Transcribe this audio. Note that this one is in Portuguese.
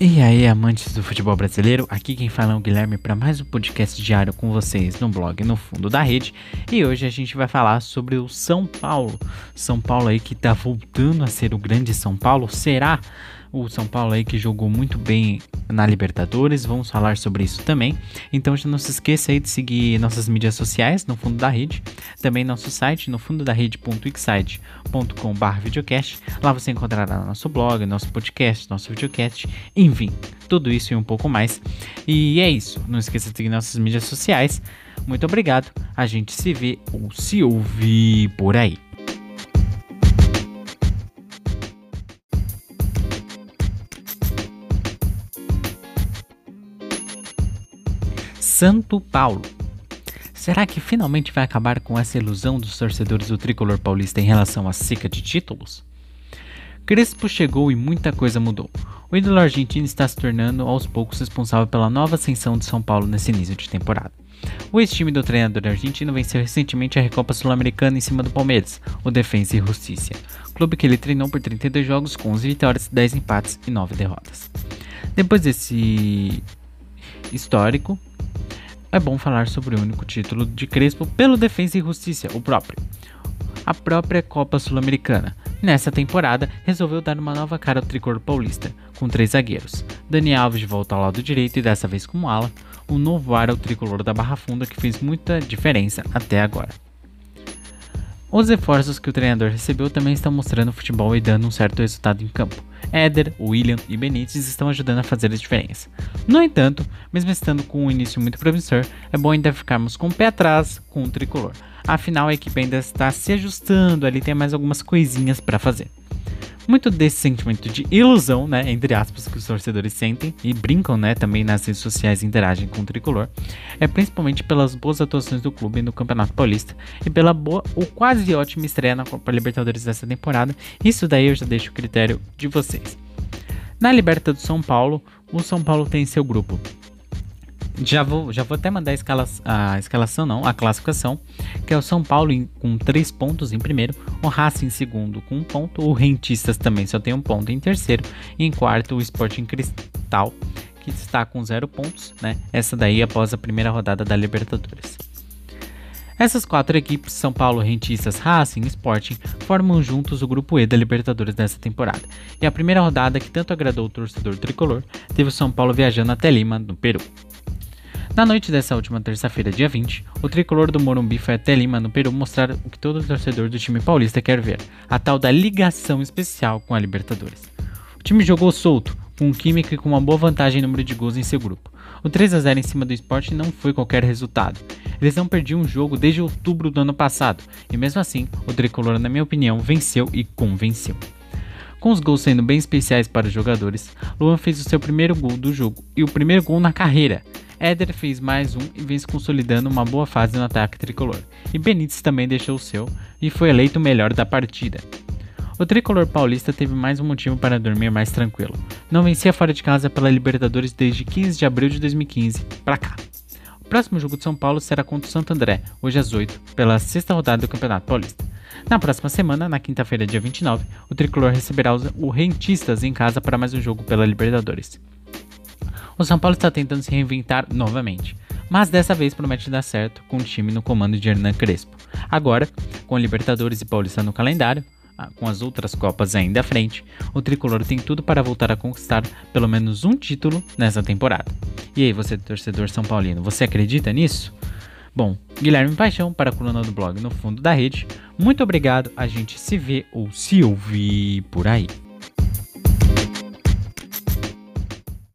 E aí, amantes do futebol brasileiro, aqui quem fala é o Guilherme para mais um podcast diário com vocês no blog No Fundo da Rede. E hoje a gente vai falar sobre o São Paulo. São Paulo aí que tá voltando a ser o grande São Paulo. Será? O São Paulo aí que jogou muito bem na Libertadores, vamos falar sobre isso também. Então já não se esqueça aí de seguir nossas mídias sociais no fundo da rede, também nosso site no fundo da rede.excite.com.br videocast. Lá você encontrará nosso blog, nosso podcast, nosso videocast, enfim, tudo isso e um pouco mais. E é isso, não esqueça de seguir nossas mídias sociais. Muito obrigado, a gente se vê ou se ouve por aí. Santo Paulo. Será que finalmente vai acabar com essa ilusão dos torcedores do tricolor paulista em relação à seca de títulos? Crespo chegou e muita coisa mudou. O ídolo argentino está se tornando aos poucos responsável pela nova ascensão de São Paulo nesse início de temporada. O ex-time do treinador argentino venceu recentemente a Recopa Sul-Americana em cima do Palmeiras, o Defensa e Justiça, clube que ele treinou por 32 jogos com 11 vitórias, 10 empates e 9 derrotas. Depois desse histórico, é bom falar sobre o único título de Crespo pelo Defensa e Justiça, o próprio. A própria Copa Sul-Americana. Nessa temporada, resolveu dar uma nova cara ao tricolor paulista, com três zagueiros. Dani Alves de volta ao lado direito e dessa vez como ala, um novo ar ao tricolor da Barra Funda que fez muita diferença até agora. Os reforços que o treinador recebeu também estão mostrando futebol e dando um certo resultado em campo. Éder, William e Benítez estão ajudando a fazer a diferença. No entanto, mesmo estando com um início muito promissor, é bom ainda ficarmos com o pé atrás com o tricolor. Afinal, a equipe ainda está se ajustando, ali tem mais algumas coisinhas para fazer. Muito desse sentimento de ilusão, né, entre aspas, que os torcedores sentem e brincam, né, também nas redes sociais interagem com o tricolor, é principalmente pelas boas atuações do clube no Campeonato Paulista e pela boa ou quase ótima estreia na Copa Libertadores dessa temporada. Isso daí eu já deixo o critério de vocês. Na Liberta do São Paulo, o São Paulo tem seu grupo já vou, já vou até mandar a, escala, a escalação, não, a classificação, que é o São Paulo em, com 3 pontos em primeiro, o Racing em segundo com 1 um ponto, o Rentistas também só tem um ponto em terceiro, e em quarto o Sporting Cristal, que está com 0 pontos, né? Essa daí após a primeira rodada da Libertadores. Essas quatro equipes, São Paulo, Rentistas, Racing e Sporting, formam juntos o grupo E da Libertadores dessa temporada. E a primeira rodada que tanto agradou o torcedor tricolor teve o São Paulo viajando até Lima, no Peru. Na noite dessa última terça-feira, dia 20, o tricolor do Morumbi foi até Lima, no Peru, mostrar o que todo torcedor do time paulista quer ver: a tal da ligação especial com a Libertadores. O time jogou solto, com química e com uma boa vantagem em número de gols em seu grupo. O 3 a 0 em cima do esporte não foi qualquer resultado. Eles não perdiam um jogo desde outubro do ano passado, e mesmo assim, o tricolor, na minha opinião, venceu e convenceu. Com os gols sendo bem especiais para os jogadores, Luan fez o seu primeiro gol do jogo e o primeiro gol na carreira, Éder fez mais um e vem se consolidando uma boa fase no ataque tricolor. E Benítez também deixou o seu e foi eleito o melhor da partida. O tricolor paulista teve mais um motivo para dormir mais tranquilo. Não vencia fora de casa pela Libertadores desde 15 de abril de 2015 para cá. O próximo jogo de São Paulo será contra o Santo André, hoje às 8, pela sexta rodada do Campeonato Paulista. Na próxima semana, na quinta-feira, dia 29, o tricolor receberá os Rentistas em casa para mais um jogo pela Libertadores. O São Paulo está tentando se reinventar novamente, mas dessa vez promete dar certo com o time no comando de Hernan Crespo. Agora, com Libertadores e Paulista no calendário, ah, com as outras Copas ainda à frente, o tricolor tem tudo para voltar a conquistar pelo menos um título nessa temporada. E aí, você, torcedor São Paulino, você acredita nisso? Bom, Guilherme Paixão para a coluna do blog No Fundo da Rede. Muito obrigado, a gente se vê ou se ouvir por aí.